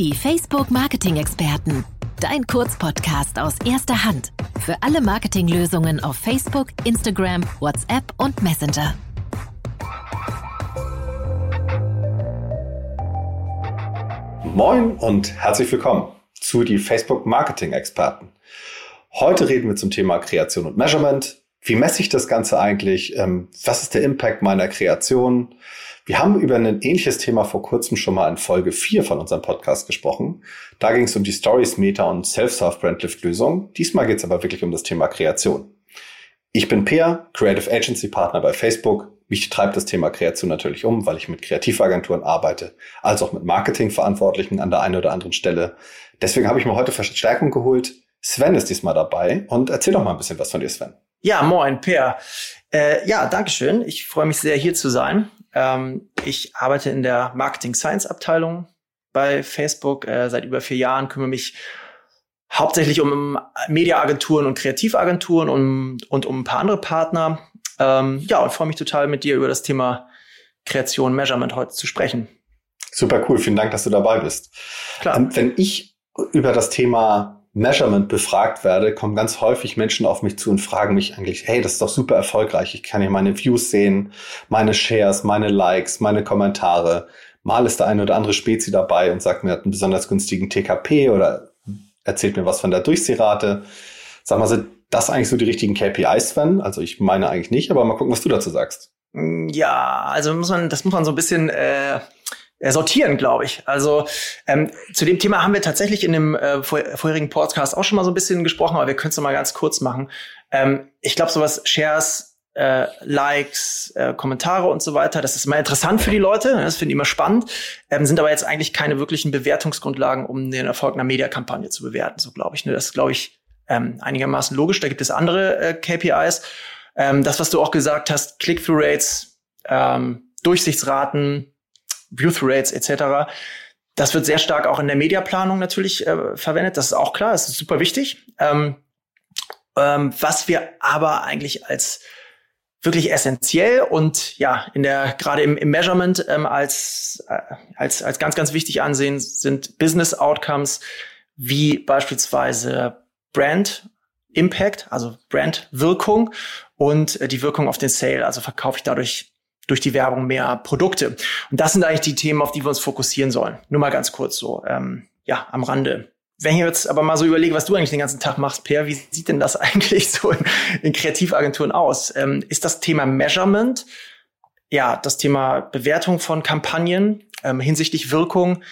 Die Facebook Marketing Experten. Dein Kurzpodcast aus erster Hand. Für alle Marketinglösungen auf Facebook, Instagram, WhatsApp und Messenger. Moin und herzlich willkommen zu die Facebook Marketing Experten. Heute reden wir zum Thema Kreation und Measurement. Wie messe ich das Ganze eigentlich? Ähm, was ist der Impact meiner Kreation? Wir haben über ein ähnliches Thema vor kurzem schon mal in Folge 4 von unserem Podcast gesprochen. Da ging es um die Stories, Meta und Self-Serve Brandlift Lösung. Diesmal geht es aber wirklich um das Thema Kreation. Ich bin Peer, Creative Agency Partner bei Facebook. Mich treibt das Thema Kreation natürlich um, weil ich mit Kreativagenturen arbeite, als auch mit Marketingverantwortlichen an der einen oder anderen Stelle. Deswegen habe ich mir heute Verstärkung geholt. Sven ist diesmal dabei und erzähl doch mal ein bisschen was von dir, Sven. Ja, moin, Peer. Äh, ja, Dankeschön. Ich freue mich sehr, hier zu sein. Ähm, ich arbeite in der Marketing Science Abteilung bei Facebook äh, seit über vier Jahren, kümmere mich hauptsächlich um Mediaagenturen und Kreativagenturen und, und um ein paar andere Partner. Ähm, ja, und freue mich total mit dir über das Thema Kreation, Measurement heute zu sprechen. Super cool, vielen Dank, dass du dabei bist. Klar. Ähm, wenn ich über das Thema Measurement befragt werde, kommen ganz häufig Menschen auf mich zu und fragen mich eigentlich, hey, das ist doch super erfolgreich. Ich kann hier meine Views sehen, meine Shares, meine Likes, meine Kommentare. Mal ist der eine oder andere Spezi dabei und sagt mir, hat einen besonders günstigen TKP oder erzählt mir was von der Durchsehrate. Sag mal, sind das eigentlich so die richtigen KPIs, Sven? Also ich meine eigentlich nicht, aber mal gucken, was du dazu sagst. Ja, also muss man, das muss man so ein bisschen äh, sortieren, glaube ich. Also ähm, zu dem Thema haben wir tatsächlich in dem äh, vor, vorherigen Podcast auch schon mal so ein bisschen gesprochen, aber wir können es noch mal ganz kurz machen. Ähm, ich glaube, sowas Shares, äh, Likes, äh, Kommentare und so weiter, das ist immer interessant für die Leute, ne? das finde ich immer spannend, ähm, sind aber jetzt eigentlich keine wirklichen Bewertungsgrundlagen, um den Erfolg einer Mediakampagne zu bewerten, so glaube ich. Ne? Das ist, glaube ich, ähm, einigermaßen logisch. Da gibt es andere äh, KPIs. Ähm, das, was du auch gesagt hast, Click-through-Rates, ähm, Durchsichtsraten, View-Through-Rates etc. Das wird sehr stark auch in der Mediaplanung natürlich äh, verwendet. Das ist auch klar, das ist super wichtig. Ähm, ähm, was wir aber eigentlich als wirklich essentiell und ja in der gerade im, im Measurement ähm, als äh, als als ganz ganz wichtig ansehen sind Business Outcomes wie beispielsweise Brand Impact, also Brand Wirkung und äh, die Wirkung auf den Sale, also verkaufe ich dadurch durch die Werbung mehr Produkte. Und das sind eigentlich die Themen, auf die wir uns fokussieren sollen. Nur mal ganz kurz so, ähm, ja, am Rande. Wenn ich jetzt aber mal so überlege, was du eigentlich den ganzen Tag machst, Per, wie sieht denn das eigentlich so in, in Kreativagenturen aus? Ähm, ist das Thema Measurement, ja, das Thema Bewertung von Kampagnen ähm, hinsichtlich Wirkung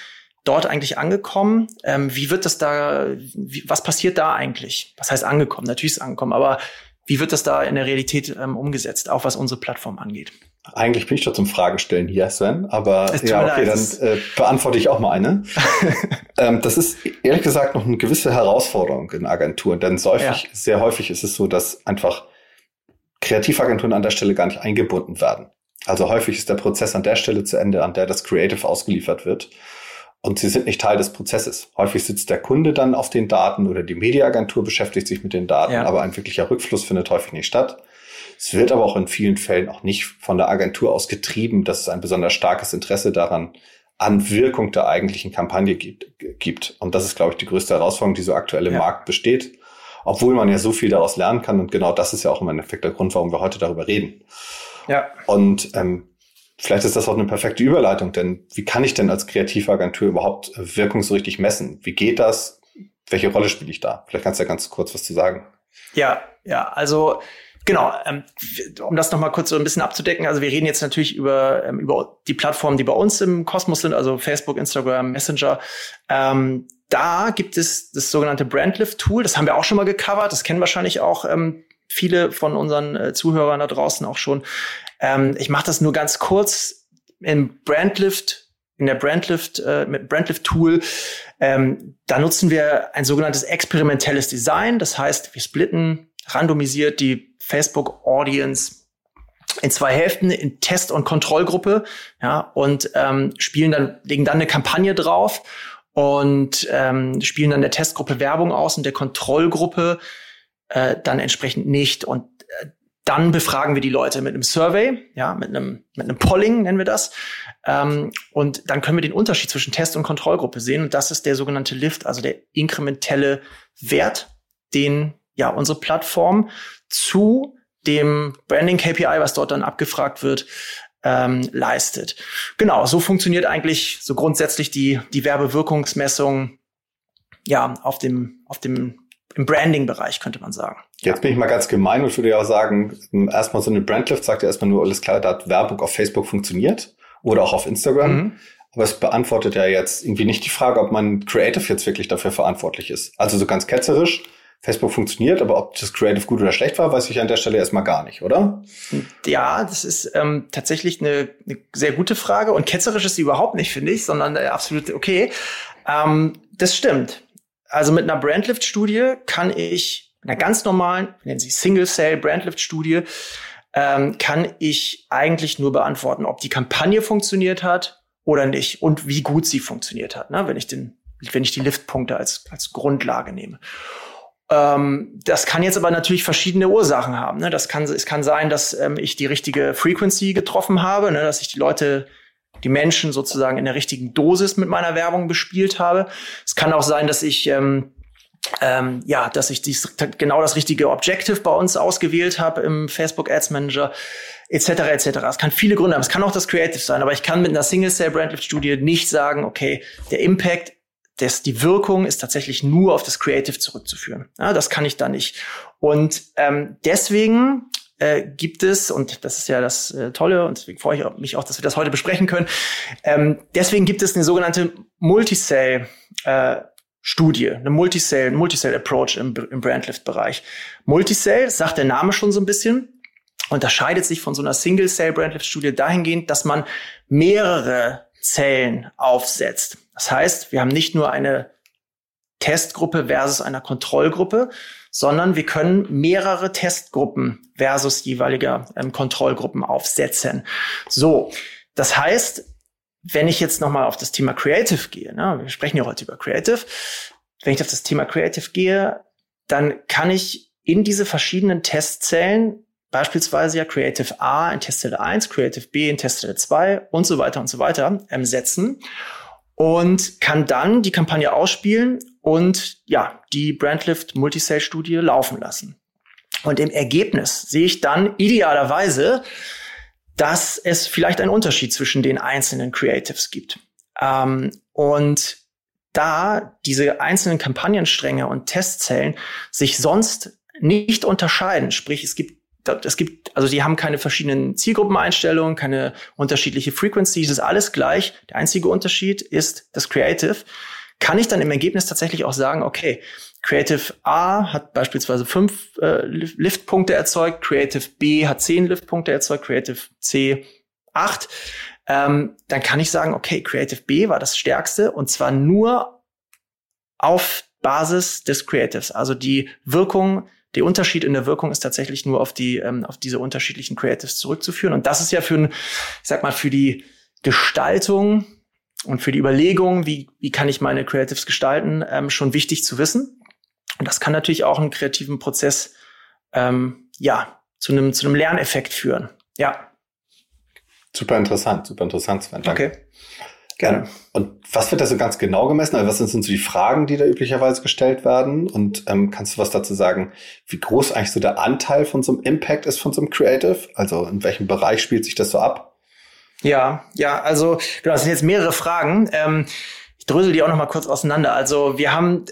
dort eigentlich angekommen? Ähm, wie wird das da, wie, was passiert da eigentlich? Was heißt angekommen? Natürlich ist es angekommen, aber wie wird das da in der Realität ähm, umgesetzt, auch was unsere Plattform angeht? Eigentlich bin ich schon zum Fragestellen hier, Sven, aber ja, okay, dann äh, beantworte ich auch mal eine. ähm, das ist ehrlich gesagt noch eine gewisse Herausforderung in Agenturen, denn häufig, ja. sehr häufig ist es so, dass einfach Kreativagenturen an der Stelle gar nicht eingebunden werden. Also häufig ist der Prozess an der Stelle zu Ende, an der das Creative ausgeliefert wird. Und sie sind nicht Teil des Prozesses. Häufig sitzt der Kunde dann auf den Daten oder die Mediaagentur beschäftigt sich mit den Daten, ja. aber ein wirklicher Rückfluss findet häufig nicht statt. Es wird aber auch in vielen Fällen auch nicht von der Agentur aus getrieben, dass es ein besonders starkes Interesse daran an Wirkung der eigentlichen Kampagne gibt. Und das ist, glaube ich, die größte Herausforderung, die so aktuell im ja. Markt besteht. Obwohl man ja so viel daraus lernen kann. Und genau das ist ja auch im Endeffekt der Grund, warum wir heute darüber reden. Ja. Und ähm, vielleicht ist das auch eine perfekte Überleitung, denn wie kann ich denn als Kreativagentur überhaupt Wirkung so richtig messen? Wie geht das? Welche Rolle spiele ich da? Vielleicht kannst du ja ganz kurz was zu sagen. Ja, ja, also Genau, ähm, um das nochmal kurz so ein bisschen abzudecken. Also wir reden jetzt natürlich über, ähm, über die Plattformen, die bei uns im Kosmos sind, also Facebook, Instagram, Messenger. Ähm, da gibt es das sogenannte Brandlift-Tool. Das haben wir auch schon mal gecovert. Das kennen wahrscheinlich auch ähm, viele von unseren äh, Zuhörern da draußen auch schon. Ähm, ich mache das nur ganz kurz. Im Brandlift, in der Brandlift, äh, mit Brandlift-Tool, ähm, da nutzen wir ein sogenanntes experimentelles Design. Das heißt, wir splitten randomisiert die Facebook Audience in zwei Hälften in Test- und Kontrollgruppe, ja, und ähm, spielen dann, legen dann eine Kampagne drauf und ähm, spielen dann der Testgruppe Werbung aus und der Kontrollgruppe äh, dann entsprechend nicht. Und äh, dann befragen wir die Leute mit einem Survey, ja, mit einem, mit einem Polling nennen wir das. Ähm, und dann können wir den Unterschied zwischen Test- und Kontrollgruppe sehen. Und das ist der sogenannte Lift, also der inkrementelle Wert, den ja unsere Plattform zu dem Branding KPI, was dort dann abgefragt wird, ähm, leistet. Genau, so funktioniert eigentlich so grundsätzlich die, die Werbewirkungsmessung ja auf dem, auf dem im Branding-Bereich, könnte man sagen. Jetzt bin ich mal ganz gemein und würde ja auch sagen, erstmal so eine Brandlift sagt ja erstmal nur alles klar, da hat Werbung auf Facebook funktioniert oder auch auf Instagram. Mhm. Aber es beantwortet ja jetzt irgendwie nicht die Frage, ob man Creative jetzt wirklich dafür verantwortlich ist. Also so ganz ketzerisch, Facebook funktioniert, aber ob das Creative gut oder schlecht war, weiß ich an der Stelle erstmal gar nicht, oder? Ja, das ist ähm, tatsächlich eine, eine sehr gute Frage und ketzerisch ist sie überhaupt nicht, finde ich, sondern äh, absolut okay. Ähm, das stimmt. Also mit einer Brandlift-Studie kann ich, einer ganz normalen, nennen sie Single-Cell-Brandlift-Studie, ähm, kann ich eigentlich nur beantworten, ob die Kampagne funktioniert hat oder nicht und wie gut sie funktioniert hat, ne? wenn ich den, wenn ich die Liftpunkte als, als Grundlage nehme. Ähm, das kann jetzt aber natürlich verschiedene Ursachen haben. Ne? Das kann, es kann sein, dass ähm, ich die richtige Frequency getroffen habe, ne? dass ich die Leute, die Menschen sozusagen in der richtigen Dosis mit meiner Werbung bespielt habe. Es kann auch sein, dass ich ähm, ähm, ja, dass ich dies, genau das richtige Objective bei uns ausgewählt habe im Facebook Ads Manager etc. etc. Es kann viele Gründe haben. Es kann auch das Creative sein, aber ich kann mit einer Single Cell Brandlift Studie nicht sagen, okay, der Impact das, die Wirkung ist tatsächlich nur auf das Creative zurückzuführen. Ja, das kann ich da nicht. Und ähm, deswegen äh, gibt es, und das ist ja das äh, Tolle, und deswegen freue ich mich auch, dass wir das heute besprechen können, ähm, deswegen gibt es eine sogenannte Multicell äh, Studie, eine Multicell, Multicell Approach im, im Brandlift-Bereich. Multicell, sagt der Name schon so ein bisschen, unterscheidet sich von so einer Single-Cell-Brandlift-Studie dahingehend, dass man mehrere Zellen aufsetzt. Das heißt, wir haben nicht nur eine Testgruppe versus einer Kontrollgruppe, sondern wir können mehrere Testgruppen versus jeweiliger ähm, Kontrollgruppen aufsetzen. So, das heißt, wenn ich jetzt nochmal auf das Thema Creative gehe, ne, wir sprechen ja heute über Creative, wenn ich auf das Thema Creative gehe, dann kann ich in diese verschiedenen Testzellen beispielsweise ja Creative A in Testzelle 1, Creative B in Testzelle 2 und so weiter und so weiter ähm, setzen und kann dann die Kampagne ausspielen und ja, die Brandlift Multisale Studie laufen lassen. Und im Ergebnis sehe ich dann idealerweise, dass es vielleicht einen Unterschied zwischen den einzelnen Creatives gibt. Ähm, und da diese einzelnen Kampagnenstränge und Testzellen sich sonst nicht unterscheiden, sprich es gibt es gibt, also die haben keine verschiedenen Zielgruppeneinstellungen, keine unterschiedliche Frequency, ist alles gleich. Der einzige Unterschied ist das Creative. Kann ich dann im Ergebnis tatsächlich auch sagen, okay, Creative A hat beispielsweise fünf äh, Liftpunkte erzeugt, Creative B hat zehn Liftpunkte erzeugt, Creative C acht. Ähm, dann kann ich sagen, okay, Creative B war das stärkste und zwar nur auf Basis des Creatives. Also die Wirkung der Unterschied in der Wirkung ist tatsächlich nur auf die, ähm, auf diese unterschiedlichen Creatives zurückzuführen. Und das ist ja für, ein, ich sag mal, für die Gestaltung und für die Überlegung, wie, wie kann ich meine Creatives gestalten, ähm, schon wichtig zu wissen. Und das kann natürlich auch einen kreativen Prozess, ähm, ja, zu einem, zu einem Lerneffekt führen. Ja. Super interessant, super interessant, Sven. Danke. Okay. Gerne. Und was wird da so ganz genau gemessen? Also was sind so die Fragen, die da üblicherweise gestellt werden? Und ähm, kannst du was dazu sagen, wie groß eigentlich so der Anteil von so einem Impact ist von so einem Creative? Also in welchem Bereich spielt sich das so ab? Ja, ja, also genau, das sind jetzt mehrere Fragen. Ähm, ich drösel die auch noch mal kurz auseinander. Also wir haben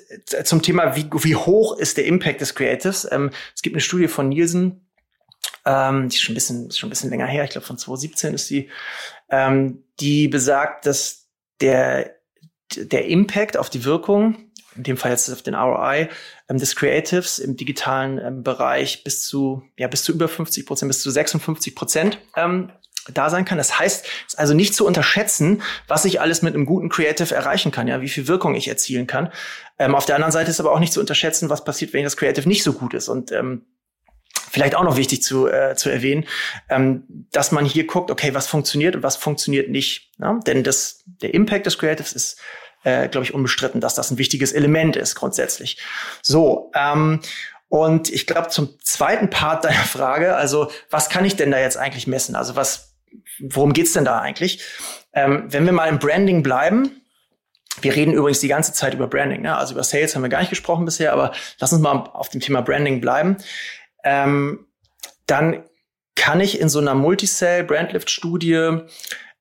zum Thema, wie, wie hoch ist der Impact des Creatives? Ähm, es gibt eine Studie von Nielsen, ähm, die ist schon ein bisschen, schon ein bisschen länger her, ich glaube von 2017 ist die, ähm, die besagt, dass der, der Impact auf die Wirkung, in dem Fall jetzt auf den ROI, ähm, des Creatives im digitalen ähm, Bereich bis zu, ja, bis zu über 50 Prozent, bis zu 56 Prozent ähm, da sein kann. Das heißt, es ist also nicht zu unterschätzen, was ich alles mit einem guten Creative erreichen kann, ja, wie viel Wirkung ich erzielen kann. Ähm, auf der anderen Seite ist aber auch nicht zu unterschätzen, was passiert, wenn das Creative nicht so gut ist. Und ähm, vielleicht auch noch wichtig zu, äh, zu erwähnen, ähm, dass man hier guckt, okay, was funktioniert und was funktioniert nicht. Ne? Denn das, der Impact des Creatives ist, äh, glaube ich, unbestritten, dass das ein wichtiges Element ist grundsätzlich. So, ähm, Und ich glaube, zum zweiten Part deiner Frage, also was kann ich denn da jetzt eigentlich messen? Also was, worum geht's denn da eigentlich? Ähm, wenn wir mal im Branding bleiben, wir reden übrigens die ganze Zeit über Branding, ne? also über Sales haben wir gar nicht gesprochen bisher, aber lass uns mal auf dem Thema Branding bleiben. Ähm, dann kann ich in so einer Multicell Brandlift Studie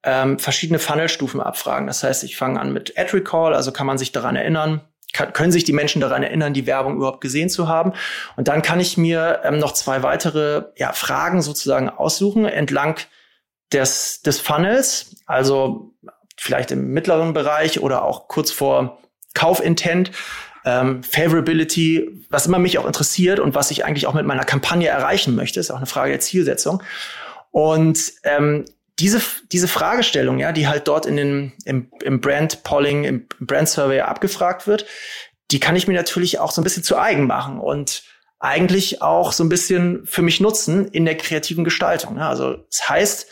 ähm, verschiedene Funnelstufen abfragen. Das heißt, ich fange an mit Ad Recall, also kann man sich daran erinnern, kann, können sich die Menschen daran erinnern, die Werbung überhaupt gesehen zu haben. Und dann kann ich mir ähm, noch zwei weitere ja, Fragen sozusagen aussuchen entlang des, des Funnels, also vielleicht im mittleren Bereich oder auch kurz vor Kaufintent. Ähm, Favorability, was immer mich auch interessiert und was ich eigentlich auch mit meiner Kampagne erreichen möchte, ist auch eine Frage der Zielsetzung. Und ähm, diese, diese Fragestellung, ja, die halt dort in den, im, im Brand Polling, im Brand Survey abgefragt wird, die kann ich mir natürlich auch so ein bisschen zu eigen machen und eigentlich auch so ein bisschen für mich nutzen in der kreativen Gestaltung. Ja. Also das heißt,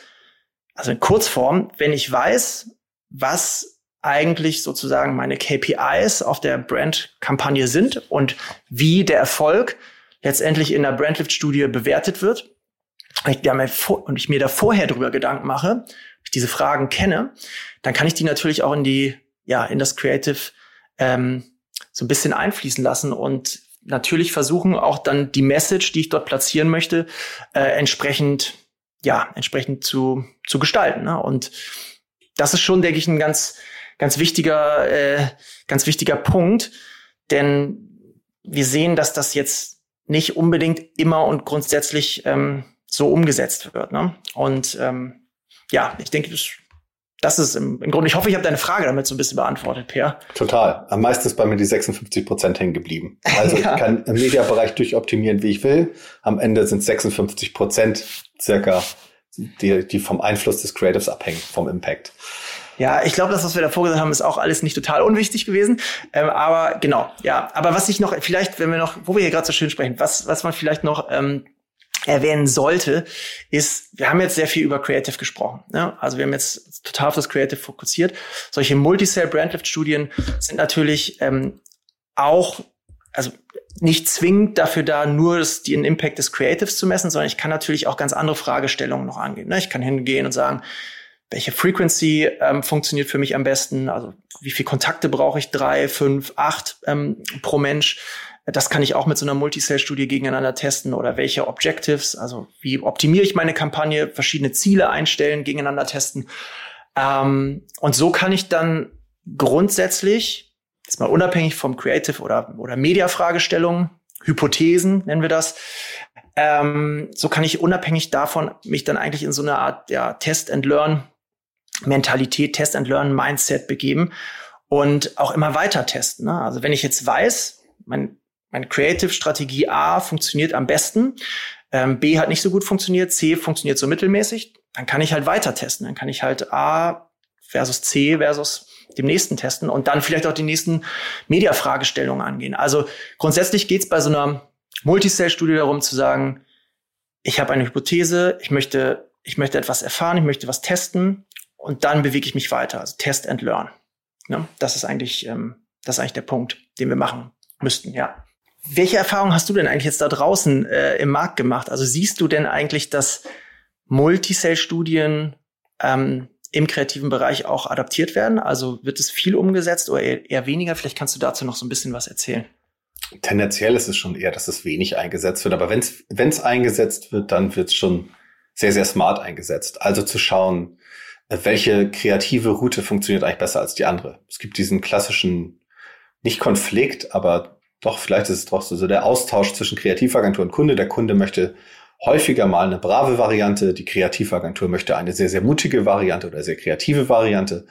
also in Kurzform, wenn ich weiß, was eigentlich sozusagen meine KPIs auf der Brand-Kampagne sind und wie der Erfolg letztendlich in der Brandlift-Studie bewertet wird, und ich mir da vorher drüber Gedanken mache, ich diese Fragen kenne, dann kann ich die natürlich auch in die, ja, in das Creative ähm, so ein bisschen einfließen lassen und natürlich versuchen auch dann die Message, die ich dort platzieren möchte, äh, entsprechend, ja, entsprechend zu, zu gestalten. Ne? Und das ist schon, denke ich, ein ganz, ganz wichtiger, äh, ganz wichtiger Punkt, denn wir sehen, dass das jetzt nicht unbedingt immer und grundsätzlich ähm, so umgesetzt wird. Ne? Und ähm, ja, ich denke, das, ist im, im Grunde, ich hoffe, ich habe deine Frage damit so ein bisschen beantwortet, Per. Total. Am meisten ist bei mir die 56 Prozent hängen geblieben. Also ja. ich kann im Mediabereich durchoptimieren, wie ich will. Am Ende sind 56 Prozent circa, die, die vom Einfluss des Creatives abhängen, vom Impact. Ja, ich glaube, das, was wir davor gesagt haben, ist auch alles nicht total unwichtig gewesen. Ähm, aber genau, ja. Aber was ich noch, vielleicht, wenn wir noch, wo wir hier gerade so schön sprechen, was, was man vielleicht noch ähm, erwähnen sollte, ist, wir haben jetzt sehr viel über Creative gesprochen. Ne? Also wir haben jetzt total auf das Creative fokussiert. Solche Multicell-Brandlift-Studien sind natürlich ähm, auch, also nicht zwingend dafür da, nur das, den Impact des Creatives zu messen, sondern ich kann natürlich auch ganz andere Fragestellungen noch angehen. Ne? Ich kann hingehen und sagen, welche Frequency ähm, funktioniert für mich am besten? Also wie viel Kontakte brauche ich? Drei, fünf, acht ähm, pro Mensch? Das kann ich auch mit so einer Multicell-Studie gegeneinander testen oder welche Objectives, also wie optimiere ich meine Kampagne, verschiedene Ziele einstellen, gegeneinander testen. Ähm, und so kann ich dann grundsätzlich, jetzt mal unabhängig vom Creative oder, oder Media-Fragestellungen, Hypothesen nennen wir das, ähm, so kann ich unabhängig davon mich dann eigentlich in so eine Art ja, Test-and-Learn Mentalität, Test-and-Learn-Mindset begeben und auch immer weiter testen. Ne? Also wenn ich jetzt weiß, mein meine Creative-Strategie A funktioniert am besten, ähm, B hat nicht so gut funktioniert, C funktioniert so mittelmäßig, dann kann ich halt weiter testen. Dann kann ich halt A versus C versus dem nächsten testen und dann vielleicht auch die nächsten Media-Fragestellungen angehen. Also grundsätzlich geht es bei so einer Multicell-Studie darum zu sagen, ich habe eine Hypothese, ich möchte, ich möchte etwas erfahren, ich möchte was testen und dann bewege ich mich weiter. Also Test and Learn. Ne? Das ist eigentlich, ähm, das ist eigentlich der Punkt, den wir machen müssten, ja. Welche Erfahrungen hast du denn eigentlich jetzt da draußen äh, im Markt gemacht? Also siehst du denn eigentlich, dass Multicell-Studien ähm, im kreativen Bereich auch adaptiert werden? Also wird es viel umgesetzt oder eher, weniger? Vielleicht kannst du dazu noch so ein bisschen was erzählen. Tendenziell ist es schon eher, dass es wenig eingesetzt wird. Aber wenn es eingesetzt wird, dann wird es schon sehr, sehr smart eingesetzt. Also zu schauen, welche kreative Route funktioniert eigentlich besser als die andere. Es gibt diesen klassischen, nicht Konflikt, aber doch, vielleicht ist es doch so, so der Austausch zwischen Kreativagentur und Kunde. Der Kunde möchte häufiger mal eine brave Variante. Die Kreativagentur möchte eine sehr, sehr mutige Variante oder sehr kreative Variante.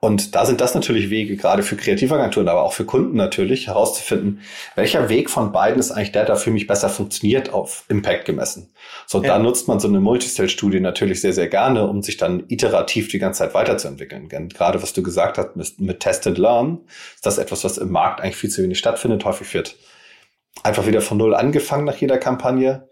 Und da sind das natürlich Wege, gerade für Kreativagenturen, aber auch für Kunden natürlich, herauszufinden, welcher Weg von beiden ist eigentlich der, der für mich besser funktioniert, auf Impact gemessen. So, ja. da nutzt man so eine Multicell-Studie natürlich sehr, sehr gerne, um sich dann iterativ die ganze Zeit weiterzuentwickeln. Gerade was du gesagt hast mit, mit Test and Learn, ist das etwas, was im Markt eigentlich viel zu wenig stattfindet. Häufig wird einfach wieder von Null angefangen nach jeder Kampagne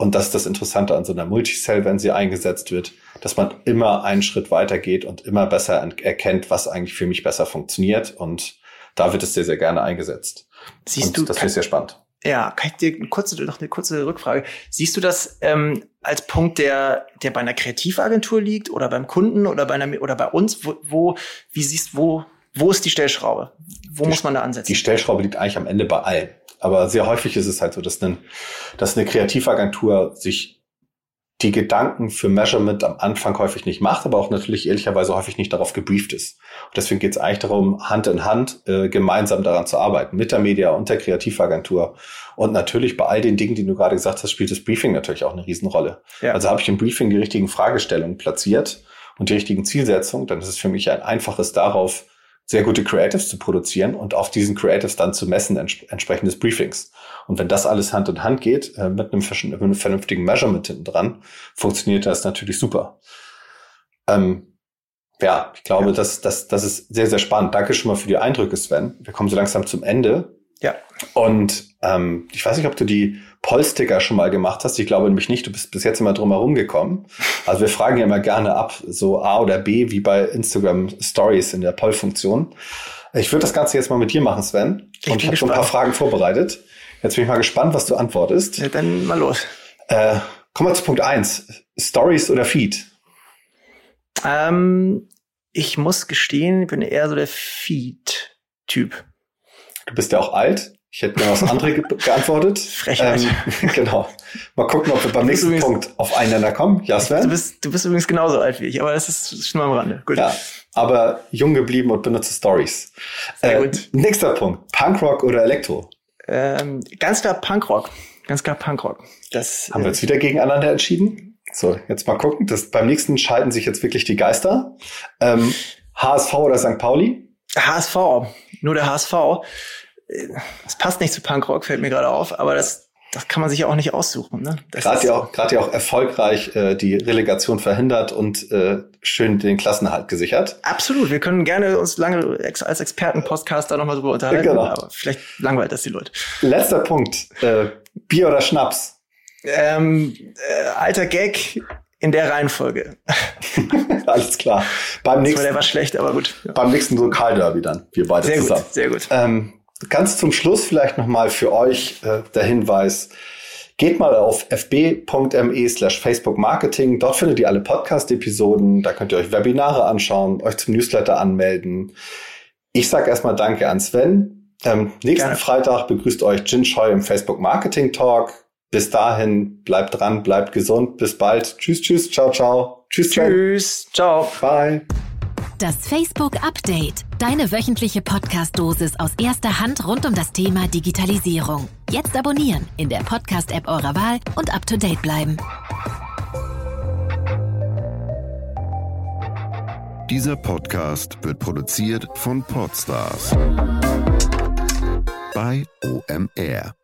und das ist das Interessante an so einer Multicell, wenn sie eingesetzt wird, dass man immer einen Schritt weiter geht und immer besser erkennt, was eigentlich für mich besser funktioniert. Und da wird es sehr, sehr gerne eingesetzt. Siehst und du, das ist sehr spannend. Ja, kann ich dir eine kurze, noch eine kurze Rückfrage. Siehst du das ähm, als Punkt, der, der bei einer Kreativagentur liegt oder beim Kunden oder bei einer oder bei uns? Wo, wo wie siehst wo, wo ist die Stellschraube? Wo die, muss man da ansetzen? Die Stellschraube liegt eigentlich am Ende bei allen. Aber sehr häufig ist es halt so, dass, ein, dass eine Kreativagentur sich die Gedanken für Measurement am Anfang häufig nicht macht, aber auch natürlich ehrlicherweise häufig nicht darauf gebrieft ist. Und deswegen geht es eigentlich darum, Hand in Hand äh, gemeinsam daran zu arbeiten, mit der Media und der Kreativagentur. Und natürlich bei all den Dingen, die du gerade gesagt hast, spielt das Briefing natürlich auch eine Riesenrolle. Ja. Also habe ich im Briefing die richtigen Fragestellungen platziert und die richtigen Zielsetzungen, dann ist es für mich ein einfaches darauf, sehr gute Creatives zu produzieren und auf diesen Creatives dann zu messen, ents entsprechendes Briefings. Und wenn das alles Hand in Hand geht, äh, mit, einem, mit, einem, vernünftigen Measurement hinten dran, funktioniert das natürlich super. Ähm, ja, ich glaube, ja. Das, das, das ist sehr, sehr spannend. Danke schon mal für die Eindrücke, Sven. Wir kommen so langsam zum Ende. Ja. Und ähm, ich weiß nicht, ob du die Polsticker schon mal gemacht hast. Ich glaube nämlich nicht. Du bist bis jetzt immer drum herum gekommen. Also wir fragen ja immer gerne ab, so A oder B, wie bei Instagram Stories in der Poll-Funktion. Ich würde das Ganze jetzt mal mit dir machen, Sven. Ich und ich habe schon ein paar Fragen vorbereitet. Jetzt bin ich mal gespannt, was du antwortest. Ja, dann mal los. Äh, kommen wir zu Punkt eins: Stories oder Feed? Ähm, ich muss gestehen, ich bin eher so der Feed-Typ. Du bist ja auch alt. Ich hätte mir was anderes ge geantwortet. Frechheit. Ähm, genau. Mal gucken, ob wir beim nächsten übrigens, Punkt auf einander kommen. Ja, Sven? Du bist, du bist übrigens genauso alt wie ich, aber das ist schon mal am Rande. Gut. Ja, aber jung geblieben und benutze Stories. Sehr äh, gut. Nächster Punkt. Punkrock oder Elektro? Ähm, ganz klar Punkrock. Ganz klar Punkrock. Das, Haben wir jetzt wieder gegeneinander entschieden? So, jetzt mal gucken. Das, beim nächsten scheiden sich jetzt wirklich die Geister. Ähm, HSV oder St. Pauli? HSV. Nur der HSV es passt nicht zu Punkrock, fällt mir gerade auf, aber das, das kann man sich ja auch nicht aussuchen. Ne? Gerade ja auch, gerade ja auch erfolgreich äh, die Relegation verhindert und äh, schön den Klassenerhalt gesichert. Absolut. Wir können gerne uns lange als Experten-Podcaster nochmal drüber unterhalten, genau. aber vielleicht langweilt das die Leute. Letzter Punkt. Äh, Bier oder Schnaps? Ähm, äh, alter Gag in der Reihenfolge. Alles klar. Beim nächsten, der war schlecht, aber gut. Ja. Beim nächsten Lokalderby dann. Wir beide sehr zusammen. Gut, sehr gut. Ähm, ganz zum Schluss vielleicht nochmal für euch äh, der Hinweis. Geht mal auf fb.me slash Facebook Marketing. Dort findet ihr alle Podcast-Episoden. Da könnt ihr euch Webinare anschauen, euch zum Newsletter anmelden. Ich sage erstmal Danke an Sven. Ähm, nächsten Gerne. Freitag begrüßt euch Jin Choi im Facebook Marketing Talk. Bis dahin, bleibt dran, bleibt gesund. Bis bald. Tschüss, tschüss, ciao, ciao. Tschüss, tschüss, ciao. Bye. Das Facebook Update. Deine wöchentliche Podcast-Dosis aus erster Hand rund um das Thema Digitalisierung. Jetzt abonnieren in der Podcast-App eurer Wahl und up to date bleiben. Dieser Podcast wird produziert von Podstars bei OMR.